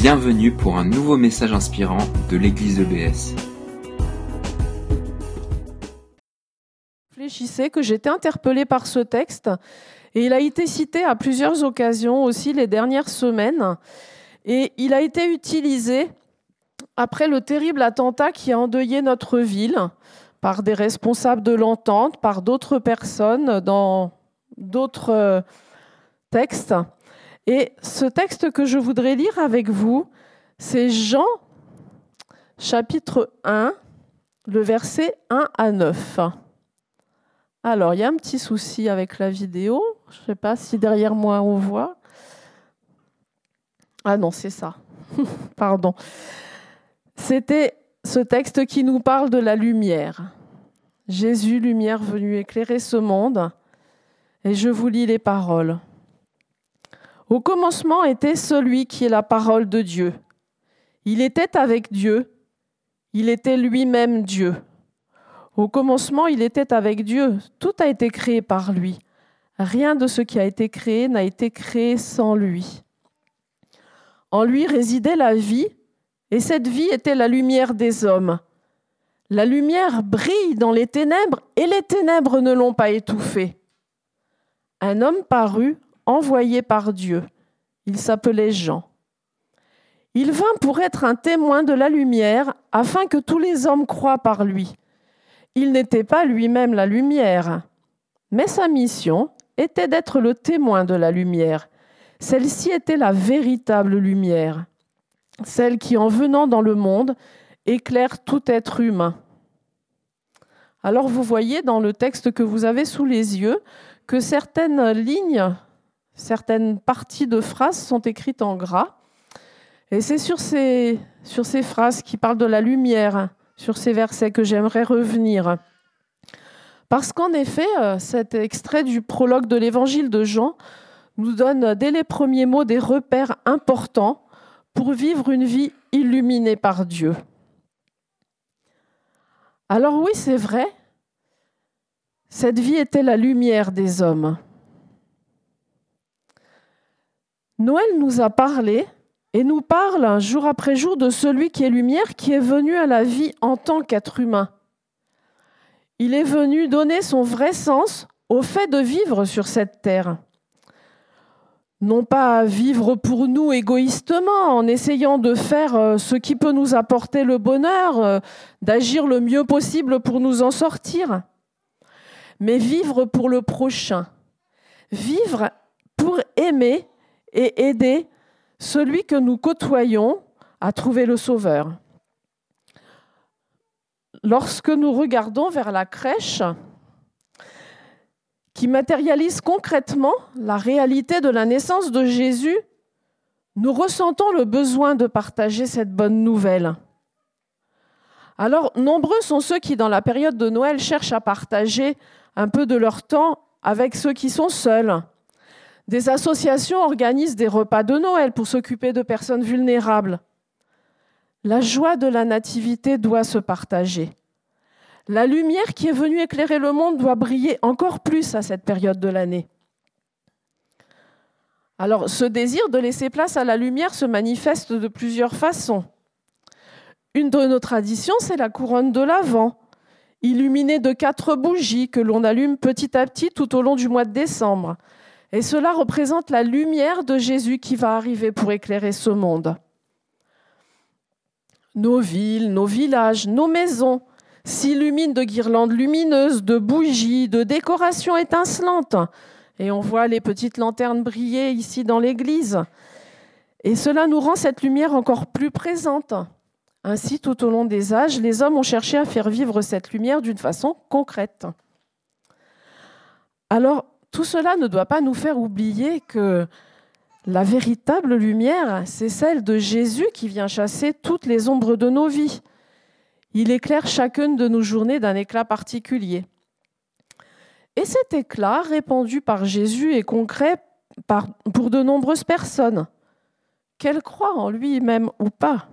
Bienvenue pour un nouveau message inspirant de l'église EBS. Réfléchissez que j'étais interpellée par ce texte et il a été cité à plusieurs occasions aussi les dernières semaines et il a été utilisé après le terrible attentat qui a endeuillé notre ville par des responsables de l'entente, par d'autres personnes dans d'autres euh, textes. Et ce texte que je voudrais lire avec vous, c'est Jean chapitre 1, le verset 1 à 9. Alors, il y a un petit souci avec la vidéo. Je ne sais pas si derrière moi on voit. Ah non, c'est ça. Pardon. C'était ce texte qui nous parle de la lumière. Jésus, lumière venue éclairer ce monde. Et je vous lis les paroles. Au commencement était celui qui est la parole de Dieu. Il était avec Dieu. Il était lui-même Dieu. Au commencement, il était avec Dieu. Tout a été créé par lui. Rien de ce qui a été créé n'a été créé sans lui. En lui résidait la vie, et cette vie était la lumière des hommes. La lumière brille dans les ténèbres, et les ténèbres ne l'ont pas étouffée. Un homme parut, envoyé par Dieu. Il s'appelait Jean. Il vint pour être un témoin de la lumière, afin que tous les hommes croient par lui. Il n'était pas lui-même la lumière, mais sa mission était d'être le témoin de la lumière. Celle-ci était la véritable lumière, celle qui, en venant dans le monde, éclaire tout être humain. Alors vous voyez dans le texte que vous avez sous les yeux que certaines lignes, certaines parties de phrases sont écrites en gras. Et c'est sur ces, sur ces phrases qui parlent de la lumière, sur ces versets que j'aimerais revenir. Parce qu'en effet, euh, cet extrait du prologue de l'évangile de Jean nous donne dès les premiers mots des repères importants pour vivre une vie illuminée par Dieu. Alors oui, c'est vrai, cette vie était la lumière des hommes. Noël nous a parlé et nous parle jour après jour de celui qui est lumière, qui est venu à la vie en tant qu'être humain. Il est venu donner son vrai sens au fait de vivre sur cette terre non pas vivre pour nous égoïstement en essayant de faire euh, ce qui peut nous apporter le bonheur, euh, d'agir le mieux possible pour nous en sortir, mais vivre pour le prochain, vivre pour aimer et aider celui que nous côtoyons à trouver le Sauveur. Lorsque nous regardons vers la crèche, qui matérialise concrètement la réalité de la naissance de Jésus, nous ressentons le besoin de partager cette bonne nouvelle. Alors, nombreux sont ceux qui, dans la période de Noël, cherchent à partager un peu de leur temps avec ceux qui sont seuls. Des associations organisent des repas de Noël pour s'occuper de personnes vulnérables. La joie de la nativité doit se partager. La lumière qui est venue éclairer le monde doit briller encore plus à cette période de l'année. Alors, ce désir de laisser place à la lumière se manifeste de plusieurs façons. Une de nos traditions, c'est la couronne de l'Avent, illuminée de quatre bougies que l'on allume petit à petit tout au long du mois de décembre. Et cela représente la lumière de Jésus qui va arriver pour éclairer ce monde. Nos villes, nos villages, nos maisons, s'illumine de guirlandes lumineuses, de bougies, de décorations étincelantes. Et on voit les petites lanternes briller ici dans l'église. Et cela nous rend cette lumière encore plus présente. Ainsi, tout au long des âges, les hommes ont cherché à faire vivre cette lumière d'une façon concrète. Alors, tout cela ne doit pas nous faire oublier que la véritable lumière, c'est celle de Jésus qui vient chasser toutes les ombres de nos vies. Il éclaire chacune de nos journées d'un éclat particulier. Et cet éclat, répandu par Jésus, est concret pour de nombreuses personnes, qu'elles croient en lui-même ou pas.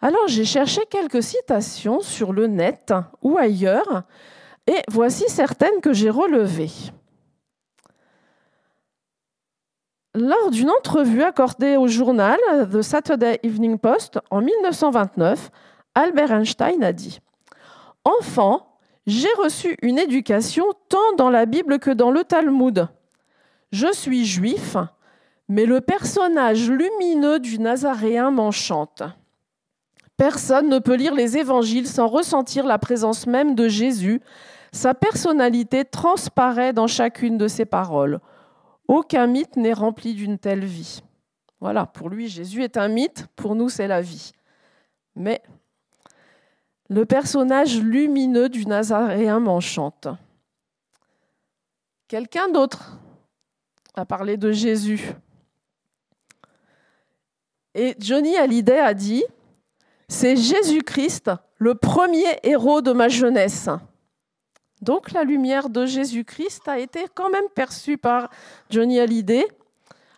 Alors j'ai cherché quelques citations sur le net ou ailleurs, et voici certaines que j'ai relevées. Lors d'une entrevue accordée au journal The Saturday Evening Post en 1929, Albert Einstein a dit Enfant, j'ai reçu une éducation tant dans la Bible que dans le Talmud. Je suis juif, mais le personnage lumineux du Nazaréen m'enchante. Personne ne peut lire les évangiles sans ressentir la présence même de Jésus. Sa personnalité transparaît dans chacune de ses paroles. Aucun mythe n'est rempli d'une telle vie. Voilà, pour lui, Jésus est un mythe, pour nous, c'est la vie. Mais le personnage lumineux du Nazaréen m'enchante. Quelqu'un d'autre a parlé de Jésus. Et Johnny Hallyday a dit, c'est Jésus-Christ, le premier héros de ma jeunesse. Donc la lumière de Jésus-Christ a été quand même perçue par Johnny Hallyday.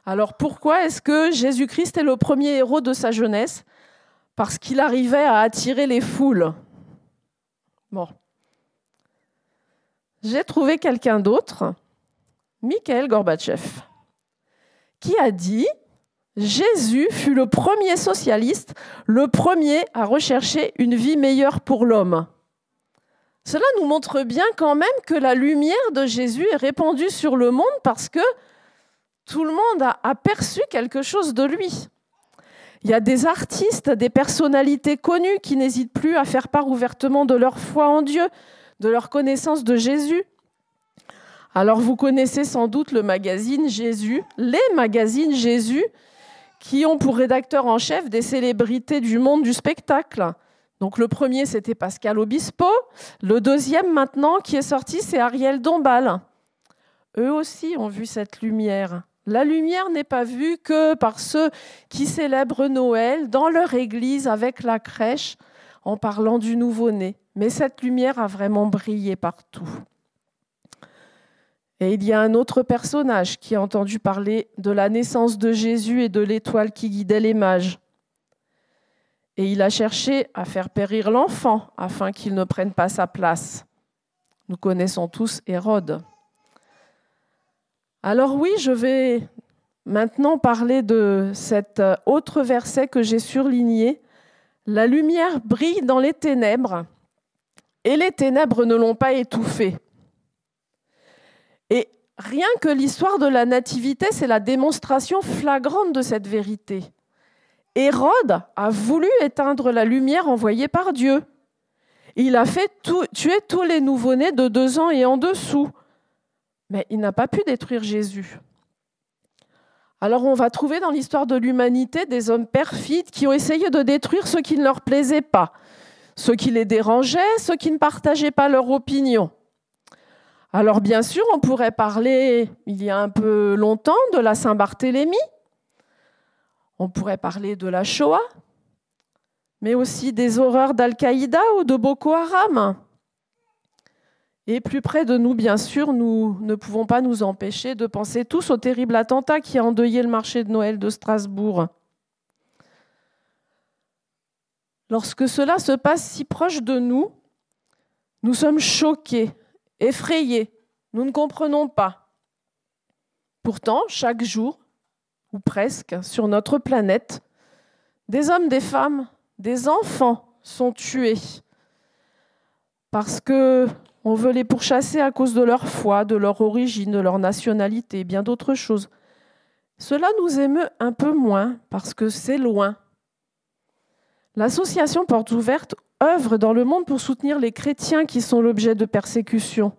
Alors pourquoi est-ce que Jésus-Christ est le premier héros de sa jeunesse? Parce qu'il arrivait à attirer les foules. Bon. J'ai trouvé quelqu'un d'autre, Mikhail Gorbatchev, qui a dit Jésus fut le premier socialiste, le premier à rechercher une vie meilleure pour l'homme. Cela nous montre bien quand même que la lumière de Jésus est répandue sur le monde parce que tout le monde a aperçu quelque chose de lui. Il y a des artistes, des personnalités connues qui n'hésitent plus à faire part ouvertement de leur foi en Dieu, de leur connaissance de Jésus. Alors vous connaissez sans doute le magazine Jésus, les magazines Jésus, qui ont pour rédacteur en chef des célébrités du monde du spectacle. Donc le premier, c'était Pascal Obispo. Le deuxième, maintenant, qui est sorti, c'est Ariel Dombal. Eux aussi ont vu cette lumière. La lumière n'est pas vue que par ceux qui célèbrent Noël dans leur église avec la crèche en parlant du nouveau-né. Mais cette lumière a vraiment brillé partout. Et il y a un autre personnage qui a entendu parler de la naissance de Jésus et de l'étoile qui guidait les mages. Et il a cherché à faire périr l'enfant afin qu'il ne prenne pas sa place. Nous connaissons tous Hérode. Alors oui, je vais maintenant parler de cet autre verset que j'ai surligné. La lumière brille dans les ténèbres et les ténèbres ne l'ont pas étouffée. Et rien que l'histoire de la nativité, c'est la démonstration flagrante de cette vérité. Hérode a voulu éteindre la lumière envoyée par Dieu. Il a fait tuer tous les nouveau-nés de deux ans et en dessous. Mais il n'a pas pu détruire Jésus. Alors on va trouver dans l'histoire de l'humanité des hommes perfides qui ont essayé de détruire ce qui ne leur plaisait pas, ce qui les dérangeait, ceux qui ne partageaient pas leur opinion. Alors bien sûr, on pourrait parler, il y a un peu longtemps, de la Saint-Barthélemy. On pourrait parler de la Shoah, mais aussi des horreurs d'Al-Qaïda ou de Boko Haram. Et plus près de nous, bien sûr, nous ne pouvons pas nous empêcher de penser tous au terrible attentat qui a endeuillé le marché de Noël de Strasbourg. Lorsque cela se passe si proche de nous, nous sommes choqués effrayés. Nous ne comprenons pas. Pourtant, chaque jour, ou presque, sur notre planète, des hommes, des femmes, des enfants sont tués parce que on veut les pourchasser à cause de leur foi, de leur origine, de leur nationalité, et bien d'autres choses. Cela nous émeut un peu moins parce que c'est loin. L'association Portes Ouvertes œuvre dans le monde pour soutenir les chrétiens qui sont l'objet de persécutions.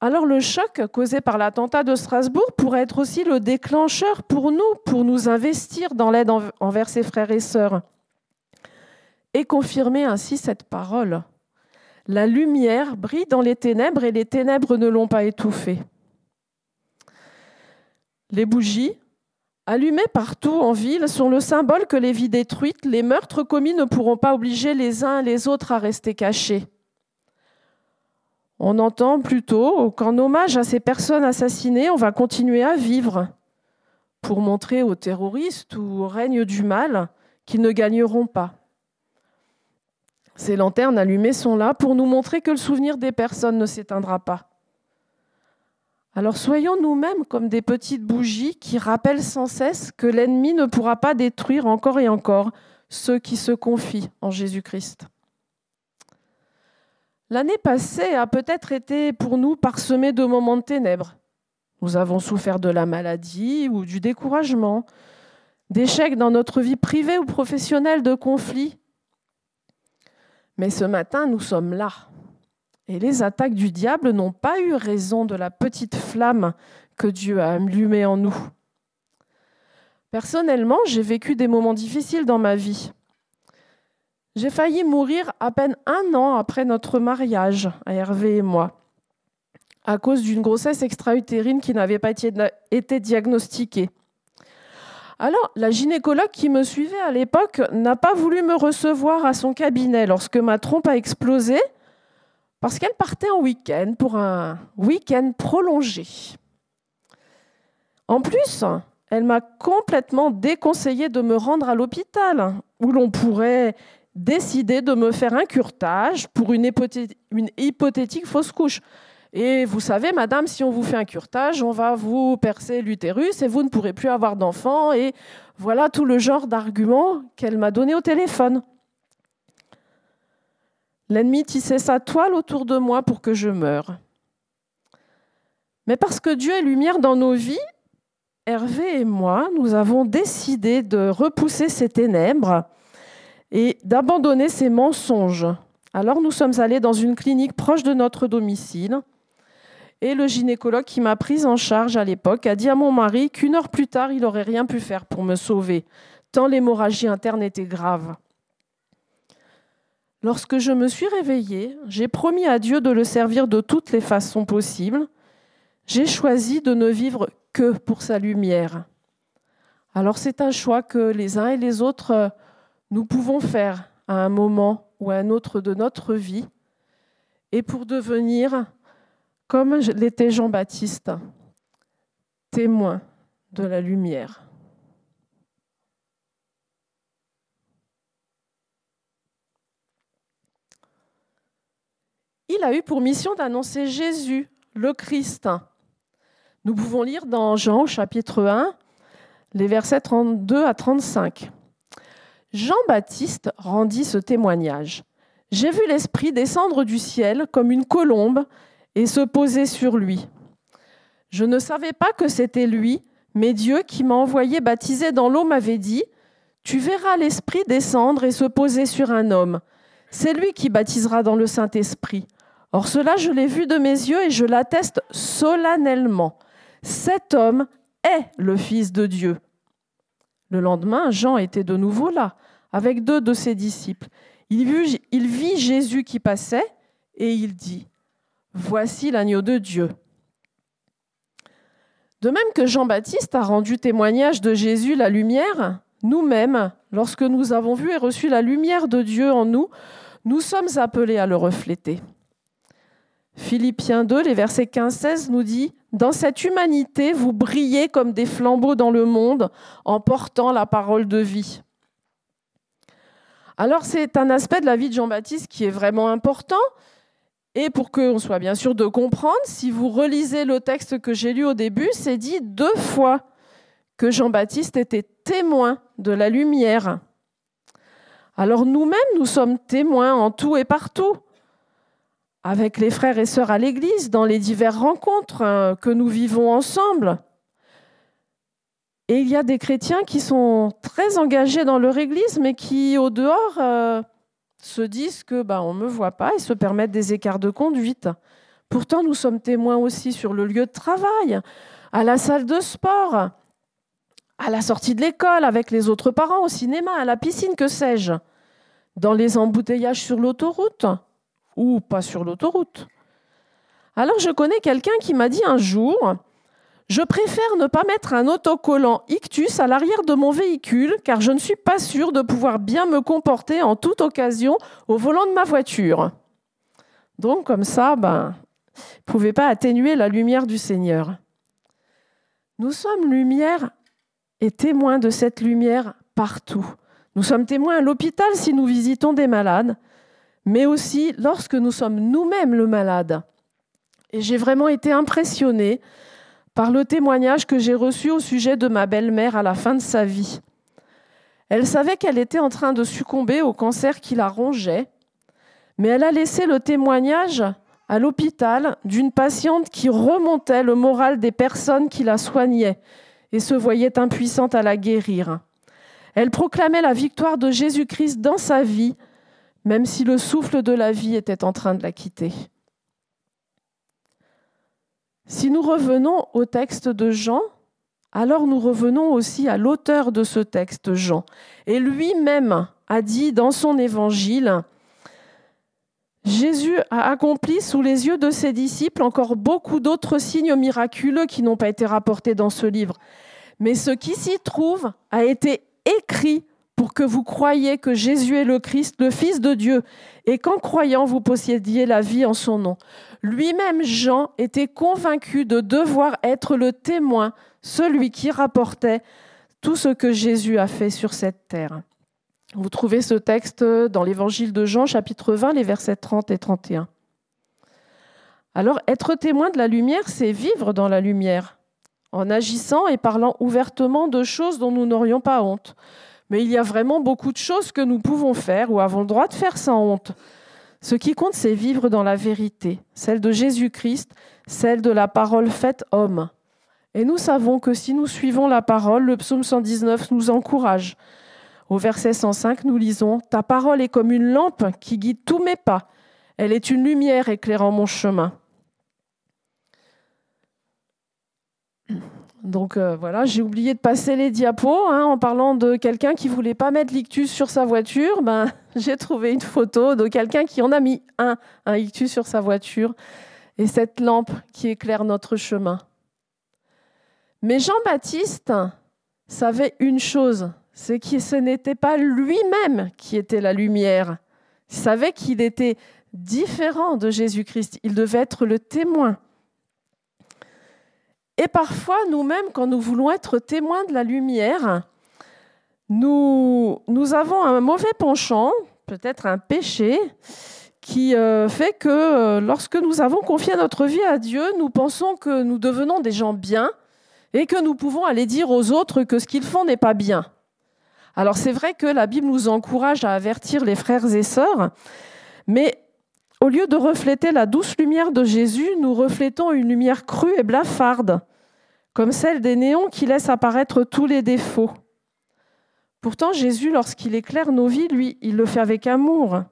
Alors le choc causé par l'attentat de Strasbourg pourrait être aussi le déclencheur pour nous, pour nous investir dans l'aide envers ses frères et sœurs. Et confirmer ainsi cette parole. La lumière brille dans les ténèbres et les ténèbres ne l'ont pas étouffée. Les bougies, allumées partout en ville, sont le symbole que les vies détruites, les meurtres commis ne pourront pas obliger les uns et les autres à rester cachés. On entend plutôt qu'en hommage à ces personnes assassinées, on va continuer à vivre pour montrer aux terroristes ou au règne du mal qu'ils ne gagneront pas. Ces lanternes allumées sont là pour nous montrer que le souvenir des personnes ne s'éteindra pas. Alors soyons nous-mêmes comme des petites bougies qui rappellent sans cesse que l'ennemi ne pourra pas détruire encore et encore ceux qui se confient en Jésus-Christ. L'année passée a peut-être été pour nous parsemée de moments de ténèbres. Nous avons souffert de la maladie ou du découragement, d'échecs dans notre vie privée ou professionnelle, de conflits. Mais ce matin, nous sommes là. Et les attaques du diable n'ont pas eu raison de la petite flamme que Dieu a allumée en nous. Personnellement, j'ai vécu des moments difficiles dans ma vie. J'ai failli mourir à peine un an après notre mariage, à Hervé et moi, à cause d'une grossesse extra-utérine qui n'avait pas été diagnostiquée. Alors, la gynécologue qui me suivait à l'époque n'a pas voulu me recevoir à son cabinet lorsque ma trompe a explosé, parce qu'elle partait en week-end pour un week-end prolongé. En plus, elle m'a complètement déconseillé de me rendre à l'hôpital, où l'on pourrait décider de me faire un curtage pour une, hypothétique fausse couche. Et vous savez, madame, si on vous fait un curtage, on va vous percer l'utérus et vous ne pourrez plus avoir d'enfant. Et voilà tout le genre d'arguments qu'elle m'a donné au téléphone. L'ennemi tissait sa toile autour de moi pour que je meure. Mais parce que Dieu est lumière dans nos vies, Hervé et moi, nous avons décidé de repousser ces ténèbres et d'abandonner ces mensonges. Alors nous sommes allés dans une clinique proche de notre domicile et le gynécologue qui m'a prise en charge à l'époque a dit à mon mari qu'une heure plus tard, il n'aurait rien pu faire pour me sauver, tant l'hémorragie interne était grave. Lorsque je me suis réveillée, j'ai promis à Dieu de le servir de toutes les façons possibles. J'ai choisi de ne vivre que pour sa lumière. Alors c'est un choix que les uns et les autres euh, nous pouvons faire à un moment ou à un autre de notre vie et pour devenir, comme l'était Jean-Baptiste, témoin de la lumière. Il a eu pour mission d'annoncer Jésus, le Christ. Nous pouvons lire dans Jean chapitre 1 les versets 32 à 35. Jean-Baptiste rendit ce témoignage. J'ai vu l'Esprit descendre du ciel comme une colombe et se poser sur lui. Je ne savais pas que c'était lui, mais Dieu qui m'a envoyé baptiser dans l'eau m'avait dit, Tu verras l'Esprit descendre et se poser sur un homme. C'est lui qui baptisera dans le Saint-Esprit. Or cela, je l'ai vu de mes yeux et je l'atteste solennellement. Cet homme est le Fils de Dieu. Le lendemain, Jean était de nouveau là, avec deux de ses disciples. Il vit, Jésus qui passait et il dit, Voici l'agneau de Dieu. De même que Jean-Baptiste a rendu témoignage de Jésus la lumière, nous-mêmes, lorsque nous avons vu et reçu la lumière de Dieu en nous, nous sommes appelés à le refléter. Philippiens 2, les versets 15-16 nous dit Dans cette humanité, vous brillez comme des flambeaux dans le monde en portant la parole de vie. Alors, c'est un aspect de la vie de Jean-Baptiste qui est vraiment important. Et pour qu'on soit bien sûr de comprendre, si vous relisez le texte que j'ai lu au début, c'est dit deux fois que Jean-Baptiste était témoin de la lumière. Alors nous-mêmes, nous sommes témoins en tout et partout avec les frères et sœurs à l'Église, dans les diverses rencontres euh, que nous vivons ensemble. Et il y a des chrétiens qui sont très engagés dans leur Église, mais qui, au dehors, euh, se disent que bah, on ne me voit pas et se permettent des écarts de conduite. Pourtant, nous sommes témoins aussi sur le lieu de travail, à la salle de sport, à la sortie de l'école, avec les autres parents, au cinéma, à la piscine, que sais-je, dans les embouteillages sur l'autoroute ou pas sur l'autoroute. Alors je connais quelqu'un qui m'a dit un jour, je préfère ne pas mettre un autocollant ictus à l'arrière de mon véhicule car je ne suis pas sûr de pouvoir bien me comporter en toute occasion au volant de ma voiture. Donc comme ça, ben, pouvait pas atténuer la lumière du Seigneur. Nous sommes lumière et témoins de cette lumière partout. Nous sommes témoins à l'hôpital si nous visitons des malades mais aussi lorsque nous sommes nous-mêmes le malade. Et j'ai vraiment été impressionnée par le témoignage que j'ai reçu au sujet de ma belle-mère à la fin de sa vie. Elle savait qu'elle était en train de succomber au cancer qui la rongeait, mais elle a laissé le témoignage à l'hôpital d'une patiente qui remontait le moral des personnes qui la soignaient et se voyait impuissante à la guérir. Elle proclamait la victoire de Jésus-Christ dans sa vie, même si le souffle de la vie était en train de la quitter. Si nous revenons au texte de Jean, alors nous revenons aussi à l'auteur de ce texte, Jean. Et lui-même a dit dans son évangile, Jésus a accompli sous les yeux de ses disciples encore beaucoup d'autres signes miraculeux qui n'ont pas été rapportés dans ce livre. Mais ce qui s'y trouve a été écrit pour que vous croyiez que Jésus est le Christ, le Fils de Dieu, et qu'en croyant, vous possédiez la vie en son nom. Lui-même, Jean, était convaincu de devoir être le témoin, celui qui rapportait tout ce que Jésus a fait sur cette terre. Vous trouvez ce texte dans l'évangile de Jean, chapitre 20, les versets 30 et 31. Alors, être témoin de la lumière, c'est vivre dans la lumière, en agissant et parlant ouvertement de choses dont nous n'aurions pas honte. Mais il y a vraiment beaucoup de choses que nous pouvons faire ou avons le droit de faire sans honte. Ce qui compte, c'est vivre dans la vérité, celle de Jésus-Christ, celle de la parole faite homme. Et nous savons que si nous suivons la parole, le psaume 119 nous encourage. Au verset 105, nous lisons Ta parole est comme une lampe qui guide tous mes pas. Elle est une lumière éclairant mon chemin. Donc euh, voilà, j'ai oublié de passer les diapos hein, en parlant de quelqu'un qui voulait pas mettre l'ictus sur sa voiture. Ben, j'ai trouvé une photo de quelqu'un qui en a mis un, un ictus sur sa voiture, et cette lampe qui éclaire notre chemin. Mais Jean-Baptiste savait une chose, c'est que ce n'était pas lui-même qui était la lumière. Il savait qu'il était différent de Jésus-Christ. Il devait être le témoin. Et parfois, nous-mêmes, quand nous voulons être témoins de la lumière, nous, avons un mauvais penchant, peut-être un péché, qui euh, fait que euh, lorsque nous avons confié notre vie à Dieu, nous pensons que nous devenons des gens bien et que nous pouvons aller dire aux autres que ce qu'ils font n'est pas bien. Alors c'est vrai que la Bible nous encourage à avertir les frères et sœurs, mais au lieu de refléter la douce lumière de Jésus, nous reflétons une lumière crue et blafarde, comme celle des néons qui laissent apparaître tous les défauts. Pourtant, Jésus, lorsqu'il éclaire nos vies, lui, il le fait avec amour.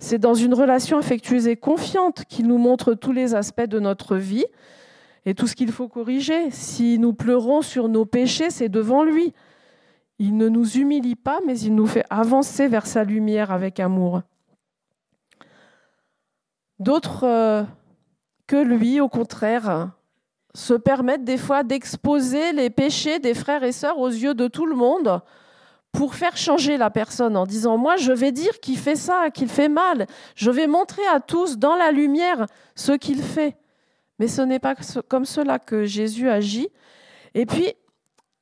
C'est dans une relation affectueuse et confiante qu'il nous montre tous les aspects de notre vie et tout ce qu'il faut corriger. Si nous pleurons sur nos péchés, c'est devant lui. Il ne nous humilie pas, mais il nous fait avancer vers sa lumière avec amour. D'autres euh, que lui, au contraire, se permettent des fois d'exposer les péchés des frères et sœurs aux yeux de tout le monde pour faire changer la personne en disant moi je vais dire qu'il fait ça, qu'il fait mal, je vais montrer à tous dans la lumière ce qu'il fait. Mais ce n'est pas comme cela que Jésus agit. Et puis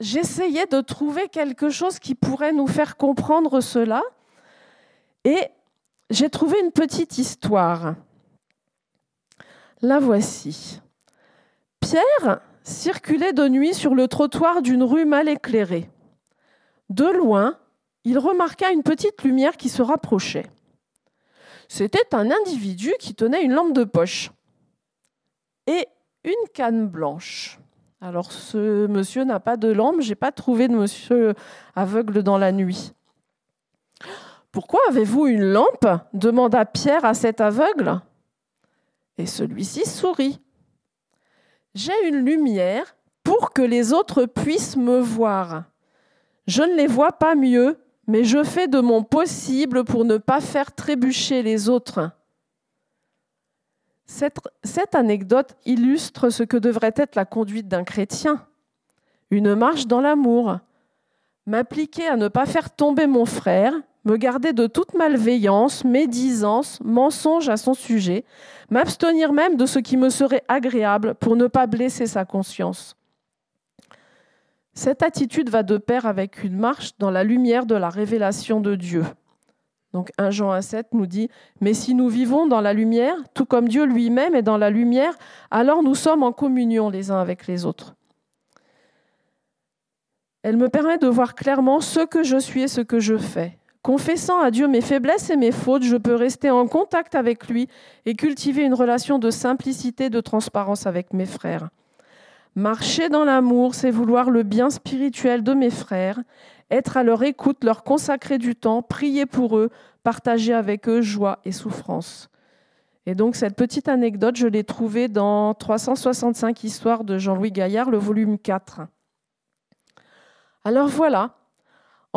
j'essayais de trouver quelque chose qui pourrait nous faire comprendre cela. Et j'ai trouvé une petite histoire. La voici. Pierre circulait de nuit sur le trottoir d'une rue mal éclairée. De loin, il remarqua une petite lumière qui se rapprochait. C'était un individu qui tenait une lampe de poche et une canne blanche. Alors ce monsieur n'a pas de lampe, j'ai pas trouvé de monsieur aveugle dans la nuit. Pourquoi avez-vous une lampe? demanda Pierre à cet aveugle. Et celui-ci sourit. J'ai une lumière pour que les autres puissent me voir. Je ne les vois pas mieux, mais je fais de mon possible pour ne pas faire trébucher les autres. Cette, anecdote illustre ce que devrait être la conduite d'un chrétien. Une marche dans l'amour. M'appliquer à ne pas faire tomber mon frère, me garder de toute malveillance, médisance, mensonge à son sujet, m'abstenir même de ce qui me serait agréable pour ne pas blesser sa conscience. Cette attitude va de pair avec une marche dans la lumière de la révélation de Dieu. Donc 1 Jean 1, 7 nous dit, Mais si nous vivons dans la lumière, tout comme Dieu lui-même est dans la lumière, alors nous sommes en communion les uns avec les autres. Elle me permet de voir clairement ce que je suis et ce que je fais. Confessant à Dieu mes faiblesses et mes fautes, je peux rester en contact avec lui et cultiver une relation de simplicité, de transparence avec mes frères. Marcher dans l'amour, c'est vouloir le bien spirituel de mes frères, être à leur écoute, leur consacrer du temps, prier pour eux, partager avec eux joie et souffrance. Et donc cette petite anecdote, je l'ai trouvée dans 365 histoires de Jean-Louis Gaillard, le volume 4. Alors voilà,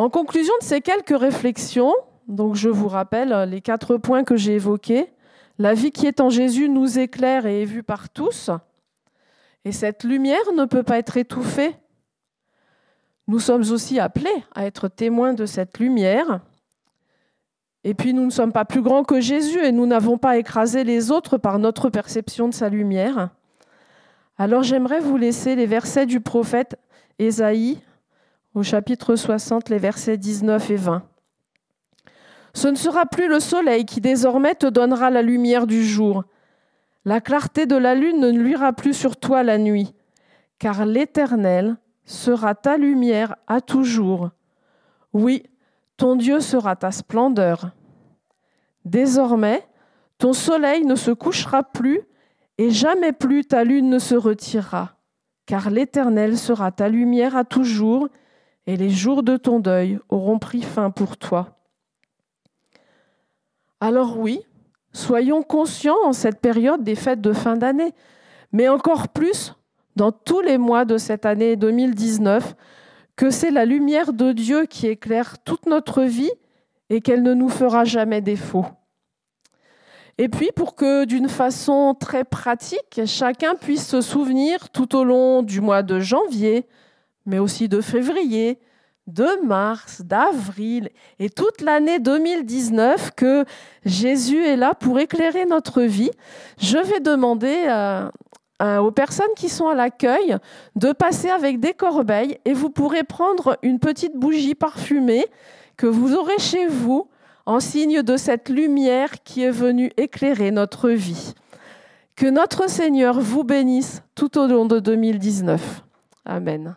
en conclusion de ces quelques réflexions, donc je vous rappelle les quatre points que j'ai évoqués. La vie qui est en Jésus nous éclaire et est vue par tous. Et cette lumière ne peut pas être étouffée. Nous sommes aussi appelés à être témoins de cette lumière. Et puis nous ne sommes pas plus grands que Jésus et nous n'avons pas écrasé les autres par notre perception de sa lumière. Alors j'aimerais vous laisser les versets du prophète Ésaïe au chapitre 60, les versets 19 et 20. Ce ne sera plus le soleil qui désormais te donnera la lumière du jour, la clarté de la lune ne nuira plus sur toi la nuit, car l'Éternel sera ta lumière à toujours. Oui, ton Dieu sera ta splendeur. Désormais, ton soleil ne se couchera plus, et jamais plus ta lune ne se retirera, car l'Éternel sera ta lumière à toujours, et les jours de ton deuil auront pris fin pour toi. Alors oui, Soyons conscients en cette période des fêtes de fin d'année, mais encore plus dans tous les mois de cette année 2019, que c'est la lumière de Dieu qui éclaire toute notre vie et qu'elle ne nous fera jamais défaut. Et puis pour que d'une façon très pratique, chacun puisse se souvenir tout au long du mois de janvier, mais aussi de février, de mars, d'avril et toute l'année 2019 que Jésus est là pour éclairer notre vie, je vais demander euh, aux personnes qui sont à l'accueil de passer avec des corbeilles et vous pourrez prendre une petite bougie parfumée que vous aurez chez vous en signe de cette lumière qui est venue éclairer notre vie. Que notre Seigneur vous bénisse tout au long de 2019. Amen.